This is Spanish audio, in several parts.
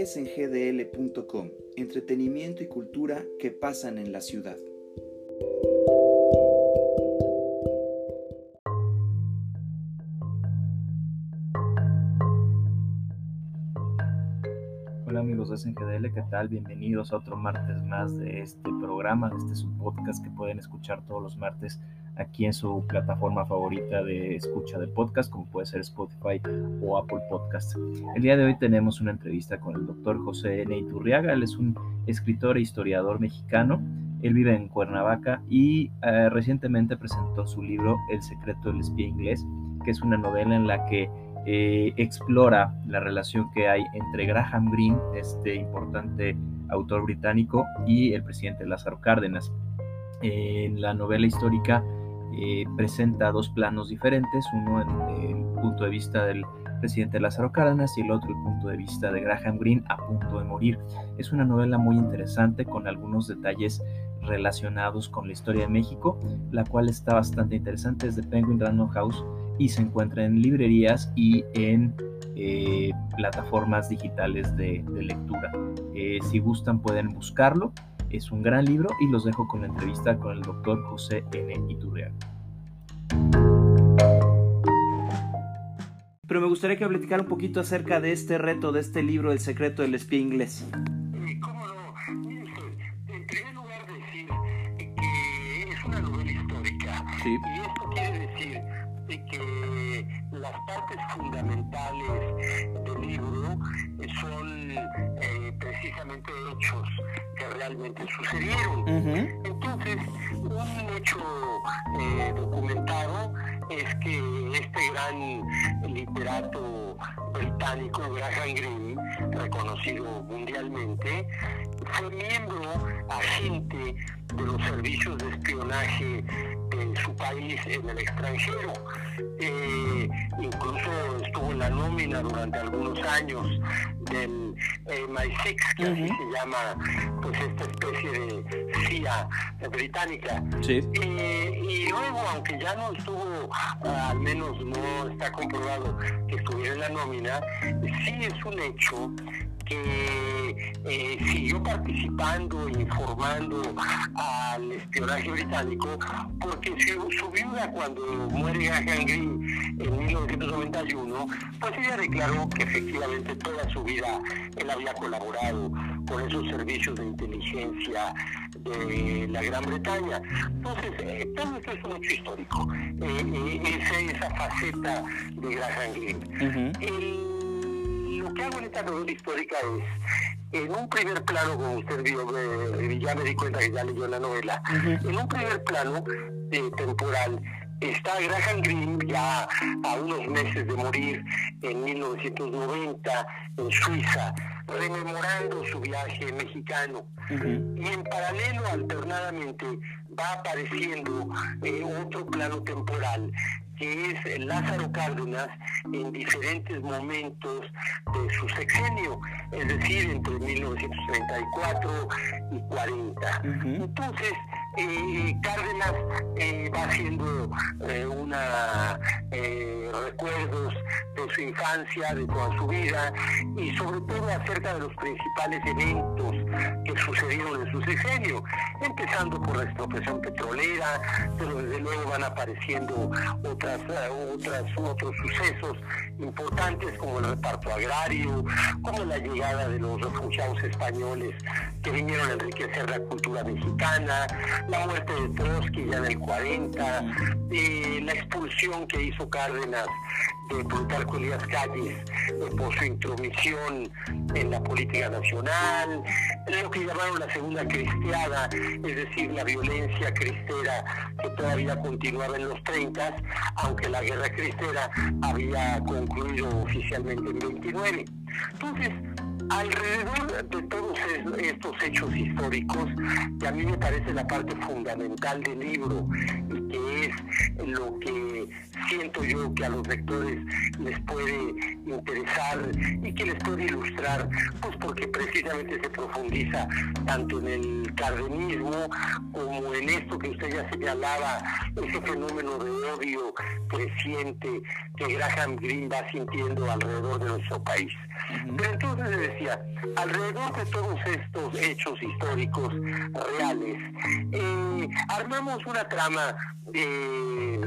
es en gdl.com, entretenimiento y cultura que pasan en la ciudad. Hola amigos de SNGDL, ¿qué tal? Bienvenidos a otro martes más de este programa, de este subpodcast que pueden escuchar todos los martes aquí en su plataforma favorita de escucha de podcast, como puede ser Spotify o Apple Podcast. El día de hoy tenemos una entrevista con el doctor José N. Iturriaga. Él es un escritor e historiador mexicano. Él vive en Cuernavaca y eh, recientemente presentó su libro El secreto del espía inglés, que es una novela en la que eh, explora la relación que hay entre Graham Greene, este importante autor británico, y el presidente Lázaro Cárdenas. En la novela histórica eh, presenta dos planos diferentes, uno en el punto de vista del presidente Lázaro Cárdenas y el otro el punto de vista de Graham Greene a punto de morir. Es una novela muy interesante con algunos detalles relacionados con la historia de México, la cual está bastante interesante, es de Penguin Random House y se encuentra en librerías y en eh, plataformas digitales de, lectura. Eh, si gustan pueden buscarlo es un gran libro y los dejo con la entrevista con el doctor José N. Iturriaga. Pero me gustaría que platicara un poquito acerca de este reto, de este libro, El secreto del espía inglés. ¿Cómo no? en primer lugar decir que es una novela histórica. Sí. Y esto quiere decir que las partes fundamentales del libro son eh, precisamente hechos realmente sucedieron. Entonces, un hecho eh, documentado es que este gran literato británico, Graham Greene, reconocido mundialmente, fue miembro, agente de los servicios de espionaje en su país en el extranjero. Eh, incluso estuvo en la nómina durante algunos años del MI6, que así se llama pues esta especie de CIA británica. Eh, y luego, aunque ya no estuvo, al menos no está comprobado que estuviera en la nómina, sí es un hecho que eh, siguió participando, informando al espionaje británico, porque su, su viuda cuando muere Graham Greene en 1991, pues ella declaró que efectivamente toda su vida él había colaborado con esos servicios de inteligencia de la Gran Bretaña. Entonces, eh, todo esto es un hecho histórico, eh, esa, esa faceta de Graham Greene. Lo que hago en esta novela histórica es, en un primer plano, como usted vio, eh, ya me di cuenta que ya leyó la novela, en un primer plano eh, temporal está Graham Greene ya a unos meses de morir en 1990 en Suiza, rememorando su viaje mexicano. Y en paralelo, alternadamente, va apareciendo eh, otro plano temporal que es Lázaro Cárdenas en diferentes momentos de su sexenio, es decir, entre 1934 y 40. Entonces, eh, Cárdenas eh, va haciendo eh, una recuerdos de su infancia, de toda su vida y sobre todo acerca de los principales eventos que sucedieron en su sexenio, empezando por la expropiación petrolera, pero desde luego van apareciendo otras, otras otros sucesos importantes como el reparto agrario, como la llegada de los refugiados españoles que vinieron a enriquecer la cultura mexicana, la muerte de Trotsky ya en el 40, eh, la expulsión que hizo Cárdenas de Plutarco Elías Calles eh, por su intromisión en la política nacional, lo que llamaron la segunda cristiada, es decir, la violencia cristera que todavía continuaba en los 30, aunque la guerra cristera había concluido oficialmente en 29. Entonces, Alrededor de todos estos hechos históricos, que a mí me parece la parte fundamental del libro y que es lo que siento yo que a los lectores les puede interesar y que les puede ilustrar, pues porque precisamente se profundiza tanto en el cardenismo como en esto que usted ya señalaba, ese fenómeno de odio creciente que Graham Greene va sintiendo alrededor de nuestro país. Pero entonces le decía, alrededor de todos estos hechos históricos reales, eh, armamos una trama eh,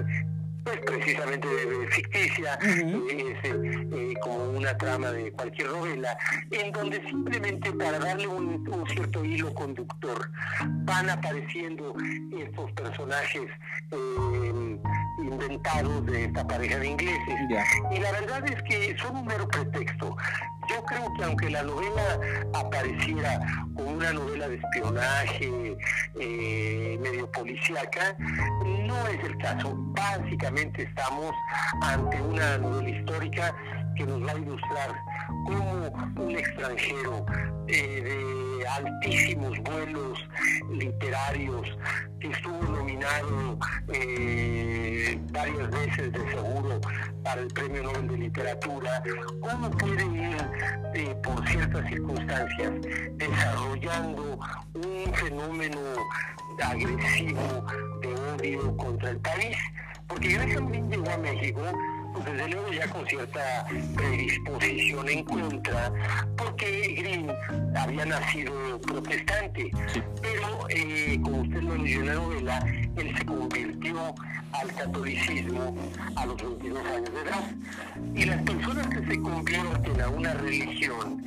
pues precisamente ficticia, eh, eh, como una trama de cualquier novela, en donde simplemente para darle un, cierto hilo conductor van apareciendo estos personajes eh, inventados de esta pareja de ingleses. Y la verdad es que son un mero pretexto. Yo creo que aunque la novela apareciera como una novela de espionaje medio policíaca, no es el caso. Básicamente estamos ante una novela histórica que nos va a ilustrar cómo un extranjero eh, de altísimos vuelos literarios que estuvo nominado eh, varias veces de seguro para el Premio Nobel de Literatura, cómo puede ir eh, por ciertas circunstancias desarrollando un fenómeno agresivo de odio contra el país porque Graham Greene llegó a México, pues desde luego ya con cierta predisposición en contra, porque Green había nacido protestante, pero eh, como usted lo leyó en la novela, él se convirtió al catolicismo a los 22 años de edad. Y las personas que se convierten a una religión,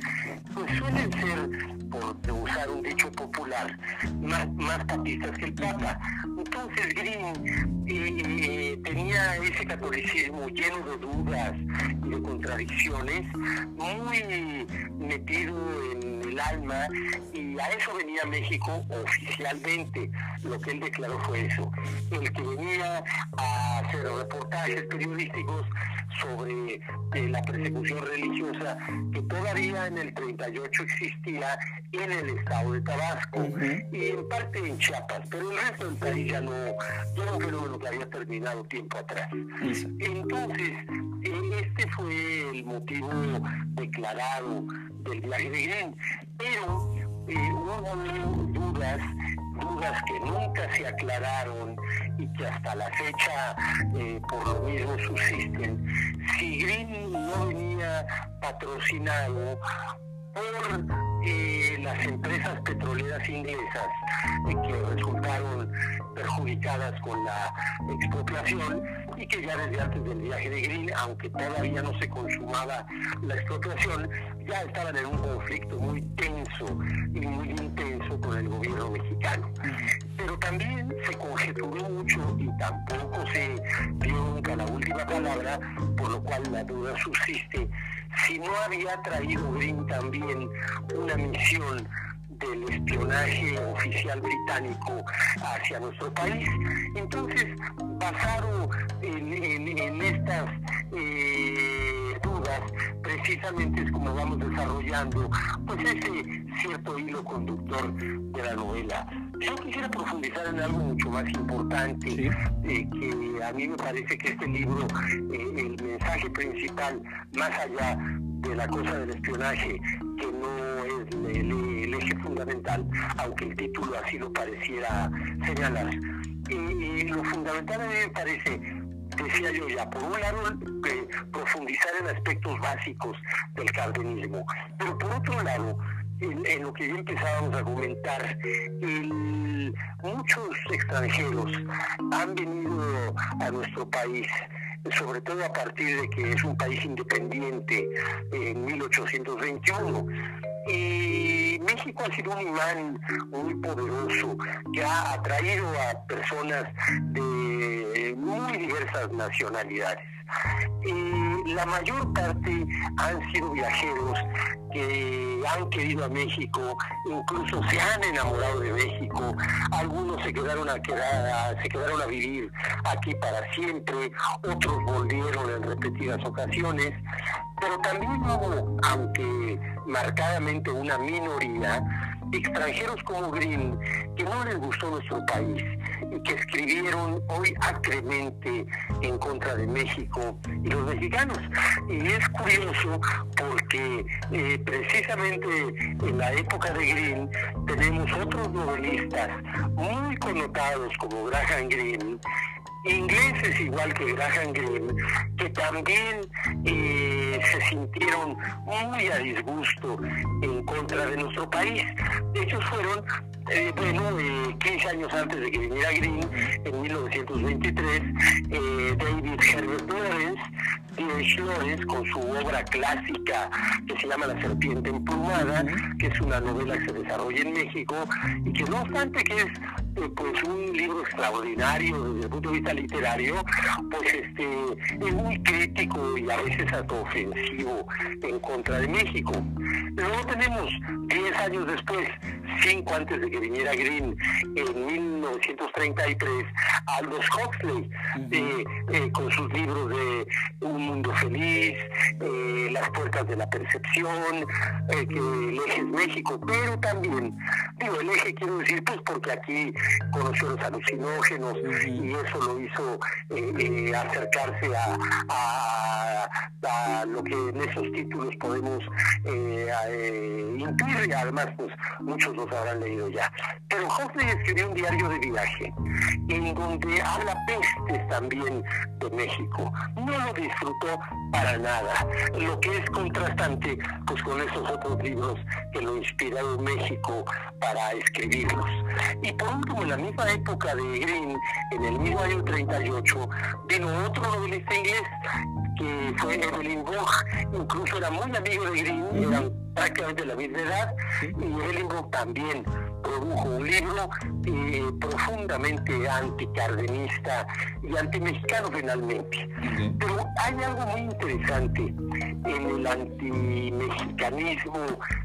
pues suelen ser, por usar un dicho popular, más, más papistas que el Papa. Entonces Green eh, tenía ese catolicismo lleno de dudas y de contradicciones, muy metido en el alma, y a eso venía México oficialmente. Lo que él declaró fue eso, el que venía a hacer reportajes periodísticos sobre eh, la persecución religiosa que todavía en el 38 existía en el estado de Tabasco y en parte en Chiapas, pero el resto del país ya no, ya era un fenómeno que había terminado tiempo atrás. Entonces, eh, este fue el motivo declarado del viaje de Green, pero eh, hubo dudas dudas que nunca se aclararon y que hasta la fecha eh, por lo mismo subsisten. Si Green no venía patrocinado por eh, las empresas petroleras inglesas eh, que resultaron perjudicadas con la expropiación y que ya desde antes del viaje de Green, aunque todavía no se consumaba la expropiación, ya estaban en un conflicto muy tenso y muy intenso con el gobierno mexicano. Pero también se conjeturó mucho y tampoco se dio nunca la última palabra, por lo cual la duda subsiste si no había traído Green también una misión del espionaje oficial británico hacia nuestro país. Entonces, basado en, estas eh, dudas, precisamente es como vamos desarrollando pues ese cierto hilo conductor de la novela. Yo quisiera profundizar en algo mucho más importante, eh, que a mí me parece que este libro, eh, el mensaje principal, más allá de la cosa del espionaje, que no es el, eje fundamental, aunque el título así lo pareciera señalar. Y, lo fundamental a mí me parece decía yo ya, por un lado, eh, profundizar en aspectos básicos del cardenismo, pero por otro lado, en, lo que ya empezábamos a comentar, muchos extranjeros han venido a nuestro país sobre todo a partir de que es un país independiente en 1821. Y México ha sido un imán muy poderoso que ha atraído a personas de muy diversas nacionalidades. Y la mayor parte han sido viajeros que han querido a México, incluso se han enamorado de México, algunos se quedaron a quedar, se quedaron a vivir aquí para siempre, otros volvieron en repetidas ocasiones, pero también hubo, aunque marcadamente una minoría, extranjeros como Green, que no les gustó nuestro país y que escribieron hoy acremente en contra de México y los mexicanos. Y es curioso porque eh, precisamente en la época de Green tenemos otros novelistas muy connotados como Graham Greene ingleses igual que Graham Greene, que también eh, se sintieron muy a disgusto en contra de nuestro país. Ellos fueron, eh, bueno, 15 años antes de que viniera Green, en 1923, eh, David Herbert Lawrence. Lawrence, con su obra clásica que se llama La serpiente emplumada, que es una novela que se desarrolla en México y que no obstante que es pues un libro extraordinario desde el punto de vista literario, pues este es muy crítico y a veces hasta ofensivo en contra de México. Luego tenemos 10 años después, 5 antes de que viniera Green, en 1933, Aldous Huxley, eh, eh, con sus libros de Un Mundo Feliz, eh, Las Puertas de la Percepción, que el eje es México, pero también, digo, el eje quiero decir, pues porque aquí conoció los alucinógenos y eso lo hizo acercarse a, a, lo que en esos títulos podemos intuir. Y además pues muchos habrán leído ya. Pero Huxley escribió un diario de viaje en donde habla pestes también de México. No lo disfrutó para nada, lo que es contrastante pues con esos otros libros que lo inspiraron México para escribirlos. Y por último, en la misma época de Green, en el mismo año 38, vino otro novelista inglés que fue Evelyn Book, incluso era muy amigo de Green, eran prácticamente de la misma edad, y Evelyn Book también produjo un libro eh, profundamente anticardenista y antimexicano finalmente. Pero hay algo muy interesante en el antimexicanismo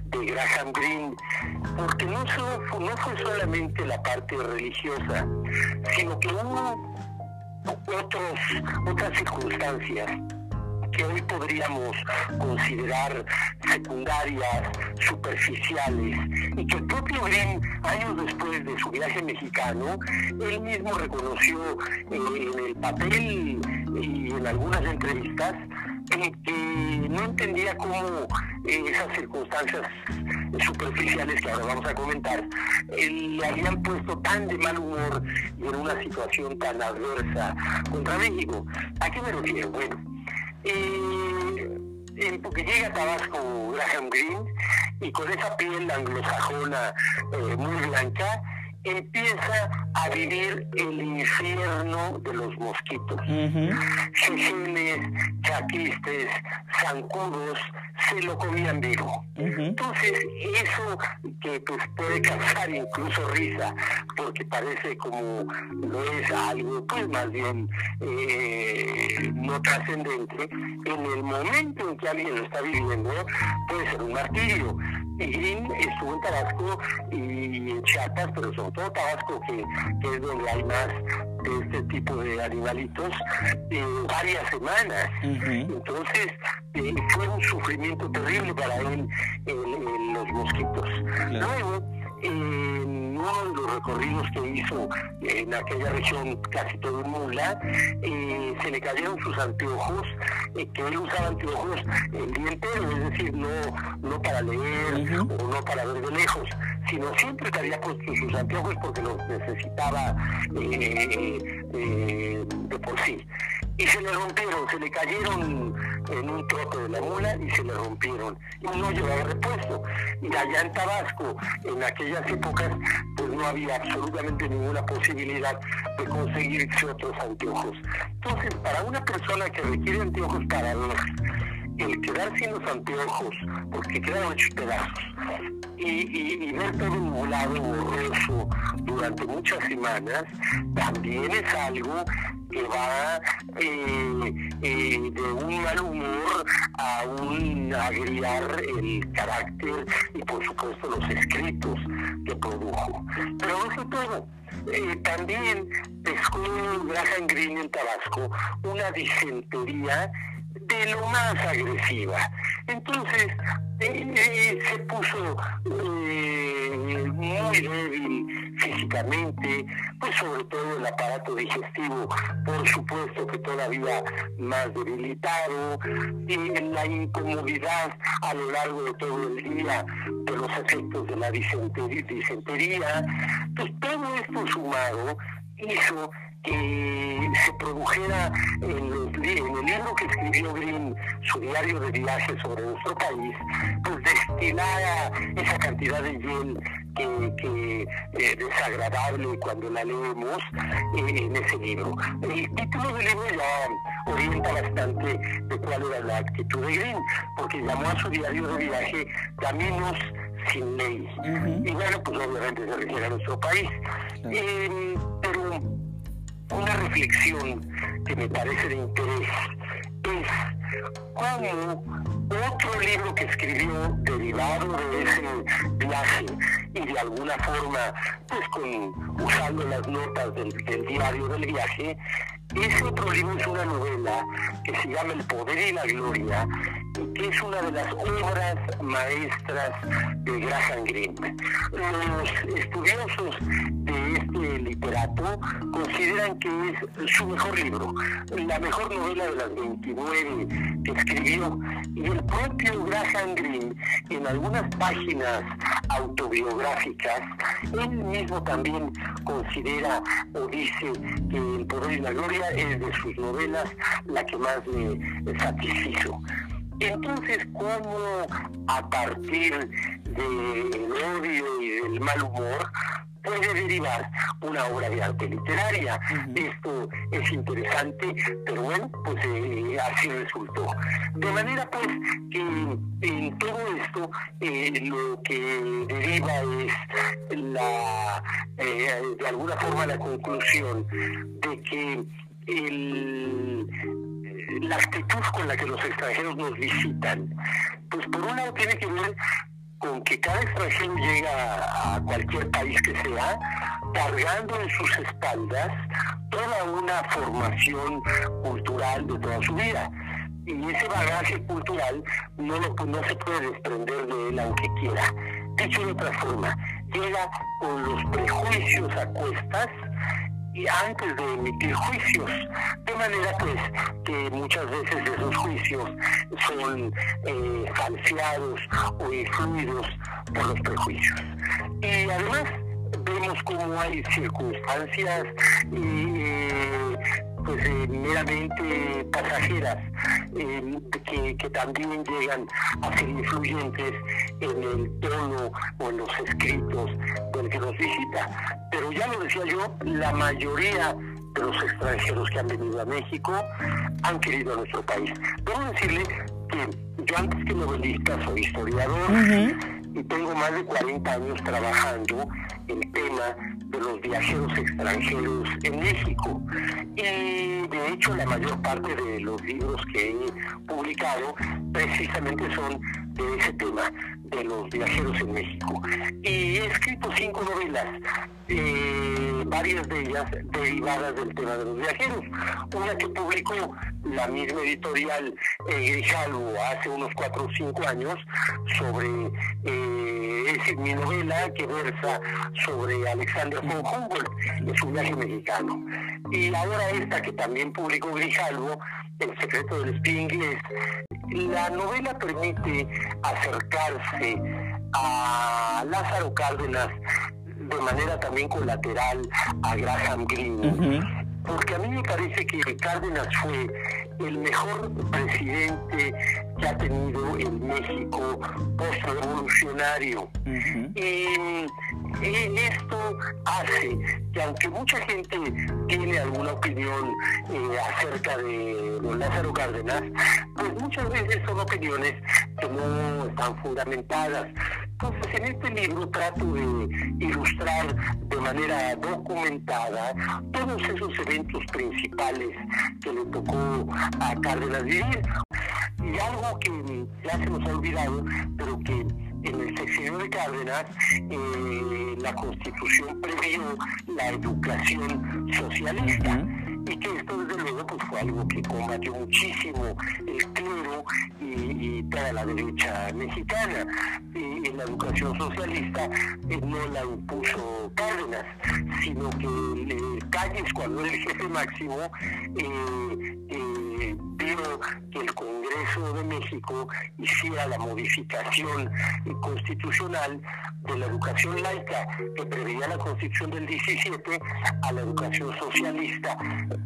de Graham Greene, porque no, solo, no fue solamente la parte religiosa, sino que hubo otros, otras circunstancias que hoy podríamos considerar secundarias, superficiales, y que el propio Green, años después de su viaje mexicano, él mismo reconoció eh, en el papel y en algunas entrevistas que no entendía cómo eh, esas circunstancias superficiales que ahora vamos a comentar le habían puesto tan de mal humor y en una situación tan adversa contra México. ¿A qué me refiero? Bueno, eh, porque llega a Tabasco Graham Greene y con esa piel anglosajona eh, muy blanca, empieza a vivir el infierno de los mosquitos. Uh chaquistes, zancudos, se lo comían vivo. Entonces, eso que pues, puede causar incluso risa, porque parece como no es algo, pues más bien eh, no trascendente, en el momento en que alguien lo está viviendo, puede ser un martirio. Green estuvo en Tabasco y en Chiapas, pero sobre todo Tabasco, que, es donde hay más de este tipo de animalitos, en varias semanas. Entonces, eh, fue un sufrimiento terrible para él los mosquitos. Luego, de los recorridos que hizo en aquella región, casi todo en mula, eh, se le cayeron sus anteojos, eh, que él usaba anteojos el día entero, es decir, no, no para leer o no para ver de lejos, sino siempre que había puesto sus anteojos porque los necesitaba eh, de por sí. Y se le rompieron, se le cayeron en un trote de la mula y se le rompieron. Y no llevaba repuesto. Y allá en Tabasco, en aquellas épocas, pues no había absolutamente ninguna posibilidad de conseguirse otros anteojos. Entonces, para una persona que requiere anteojos para ver, el quedar sin los anteojos, porque quedan hechos pedazos, y, y, ver todo nublado, borroso durante muchas semanas, también es algo que va eh, eh, de un mal humor a un agriar el carácter y por supuesto los escritos que produjo. Pero eso todo. Eh, también pescó Graham Green en Tabasco una disentería de lo más agresiva. Entonces, eh, se puso eh, muy débil físicamente, pues sobre todo el aparato digestivo, por supuesto que todavía más debilitado, y la incomodidad a lo largo de todo el día de los efectos de la disentería pues todo esto sumado hizo que se produjera en, el libro que escribió Green, su diario de viaje sobre nuestro país, pues destilara esa cantidad de hiel que, que eh, desagradable cuando la leemos eh, en ese libro. El título del libro ya orienta bastante de cuál era la actitud de Green, porque llamó a su diario de viaje Caminos sin ley. Y bueno, pues obviamente se refiere a nuestro país. Eh, pero una reflexión que me parece de interés es cómo otro libro que escribió derivado de ese viaje y de alguna forma, pues con usando las notas del, del diario del viaje, ese otro libro es una novela que se llama El Poder y la Gloria que es una de las obras maestras de Graham Greene. Los estudiosos de este literato consideran que es su mejor libro, la mejor novela de las 29 que escribió y el propio Graham Greene en algunas páginas autobiográficas, él mismo también considera o dice que El Poder y la Gloria es de sus novelas la que más me satisfizo. Entonces, ¿cómo a partir del odio y del mal humor puede derivar una obra de arte literaria. Esto es interesante, pero bueno, pues eh, así resultó. De manera pues que en todo esto eh, lo que deriva es la, eh, de alguna forma la conclusión de que el, la actitud con la que los extranjeros nos visitan, pues por un lado tiene que ver con que cada extranjero llega a cualquier país que sea cargando en sus espaldas toda una formación cultural de toda su vida. Y ese bagaje cultural no, lo, no se puede desprender de él aunque quiera. Dicho de otra forma, llega con los prejuicios a cuestas y antes de emitir juicios. De manera pues que muchas veces esos juicios son eh, falseados o influidos por los prejuicios. Y además vemos cómo hay circunstancias eh, eh, meramente pasajeras que, que, también llegan a ser influyentes en el tono o en los escritos del que nos visita. Pero ya lo decía yo, la mayoría de los extranjeros que han venido a México han querido a nuestro país. Debo decirle que yo antes que novelista soy historiador y tengo más de 40 años trabajando el tema de los viajeros extranjeros en México. Y de hecho la mayor parte de los libros que he publicado precisamente son de ese tema, de los viajeros en México. Y he escrito cinco novelas, eh, varias de ellas derivadas del tema de los viajeros. Una que publicó la misma editorial eh, Grijalvo hace unos cuatro o cinco años sobre eh, es mi novela que versa sobre Alexander von Humboldt en su viaje mexicano. Y ahora esta que también publicó Grijalvo, El secreto del espía inglés, la novela permite acercarse a Lázaro Cárdenas de manera también colateral a Graham Greene. Porque a mí me parece que Cárdenas fue el mejor presidente que ha tenido en México post-revolucionario. Y esto hace que aunque mucha gente tiene alguna opinión eh, acerca de don Lázaro Cárdenas, pues muchas veces son opiniones que no están fundamentadas. Entonces, en este libro trato de ilustrar de manera documentada todos esos eventos principales que le tocó a Cárdenas vivir. Y algo que ya se nos ha olvidado, pero que en el sexenio de Cárdenas eh, la Constitución previó la educación socialista. Y que esto desde luego pues fue algo que combatió muchísimo el clero y, toda la derecha mexicana. Y, la educación socialista eh, no la impuso Cárdenas sino que Calles cuando era el jefe máximo eh, eh, vio que el Congreso de México hiciera la modificación constitucional de la educación laica que preveía la constitución del 17 a la educación socialista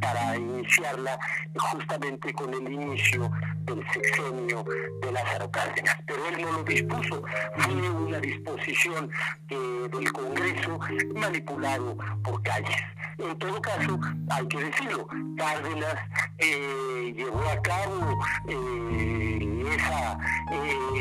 para iniciarla justamente con el inicio del sexenio de Lázaro Cárdenas. Pero él no lo dispuso, fue una disposición del Congreso manipulado por calles. En todo caso, hay que decirlo, Cárdenas eh, llevó a cabo eh, esa, eh,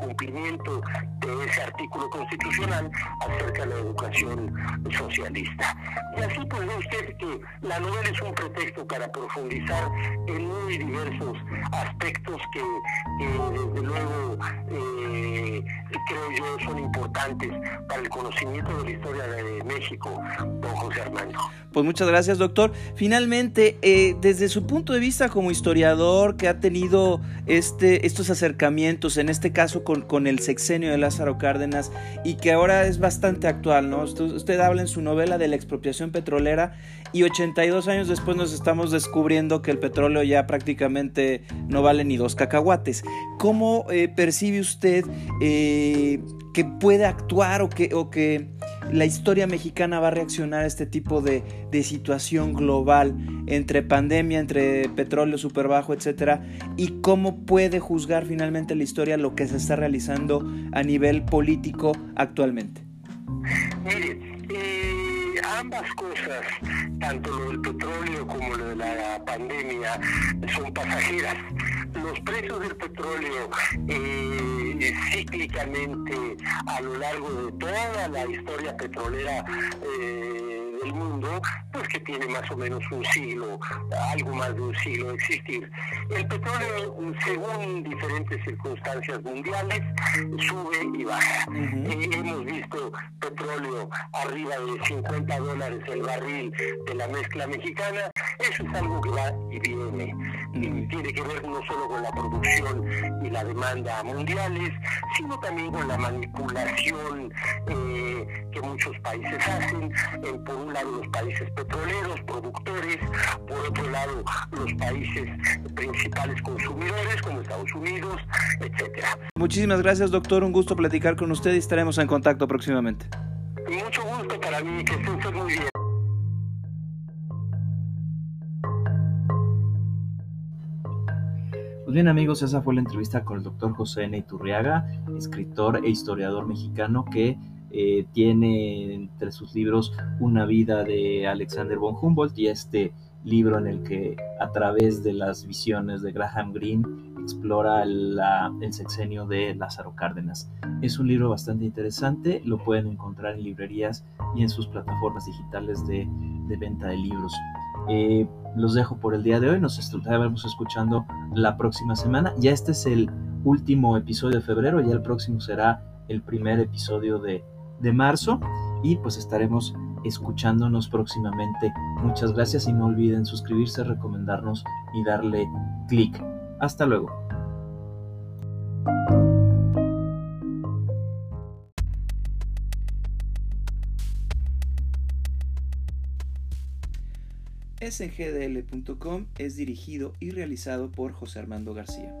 cumplimiento de ese artículo constitucional acerca de la educación socialista. Y así pues ve usted que la novela es un pretexto para profundizar en muy diversos aspectos que, desde luego creo yo son importantes para el conocimiento de la historia de México, don José Armando. Pues muchas gracias, doctor. Finalmente, eh, desde su punto de vista como historiador que ha tenido este, estos acercamientos, en este caso con, el sexenio de Lázaro Cárdenas, y que ahora es bastante actual, ¿no? Usted, habla en su novela de la expropiación petrolera y 82 años después nos estamos descubriendo que el petróleo ya prácticamente no vale ni dos cacahuates. ¿Cómo eh, percibe usted eh, que puede actuar o que, o que la historia mexicana va a reaccionar a este tipo de, situación global entre pandemia, entre petróleo super bajo, etcétera, y cómo puede juzgar finalmente la historia lo que se está realizando a nivel político actualmente. Eh, ambas cosas, tanto lo del petróleo como lo de la pandemia, son pasajeras. Los precios del petróleo eh, cíclicamente a lo largo de toda la historia petrolera eh, del mundo, pues que tiene más o menos un siglo, algo más de un siglo de existir. El petróleo, según diferentes circunstancias mundiales, sube y baja. Eh, hemos visto petróleo arriba de 50 dólares el barril de la mezcla mexicana, eso es algo que va y viene. Y tiene que ver no solo con la producción y la demanda mundiales, sino también con la manipulación eh, que muchos países hacen. por un lado los países petroleros, productores, por otro lado los países principales consumidores como Estados Unidos, etcétera. Muchísimas gracias doctor, un gusto platicar con usted y estaremos en contacto próximamente. Mucho gusto para mí, que estén muy bien. Pues bien amigos, esa fue la entrevista con el doctor José N. Iturriaga, escritor e historiador mexicano que eh, tiene entre sus libros Una vida de Alexander von Humboldt y este libro en el que a través de las visiones de Graham Greene explora el sexenio de Lázaro Cárdenas. Es un libro bastante interesante, lo pueden encontrar en librerías y en sus plataformas digitales de, venta de libros. Eh, los dejo por el día de hoy. Nos estaremos escuchando la próxima semana. Ya este es el último episodio de febrero, ya el próximo será el primer episodio de, de marzo y pues estaremos escuchándonos próximamente. Muchas gracias y no olviden suscribirse, recomendarnos y darle clic. Hasta luego. sgdl.com es dirigido y realizado por José Armando García.